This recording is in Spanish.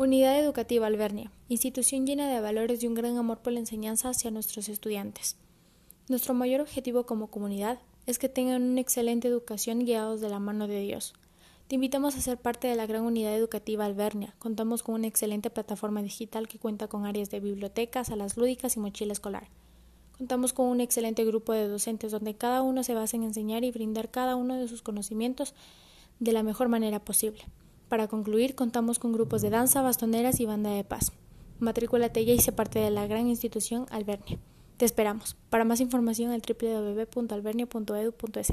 Unidad Educativa Albernia, institución llena de valores y un gran amor por la enseñanza hacia nuestros estudiantes. Nuestro mayor objetivo como comunidad es que tengan una excelente educación guiados de la mano de Dios. Te invitamos a ser parte de la gran unidad educativa Albernia. Contamos con una excelente plataforma digital que cuenta con áreas de bibliotecas, salas lúdicas y mochila escolar. Contamos con un excelente grupo de docentes donde cada uno se basa en enseñar y brindar cada uno de sus conocimientos de la mejor manera posible. Para concluir, contamos con grupos de danza, bastoneras y banda de paz. Matrículate ya y sé parte de la gran institución Albernia. Te esperamos. Para más información al www.albernia.edu.es.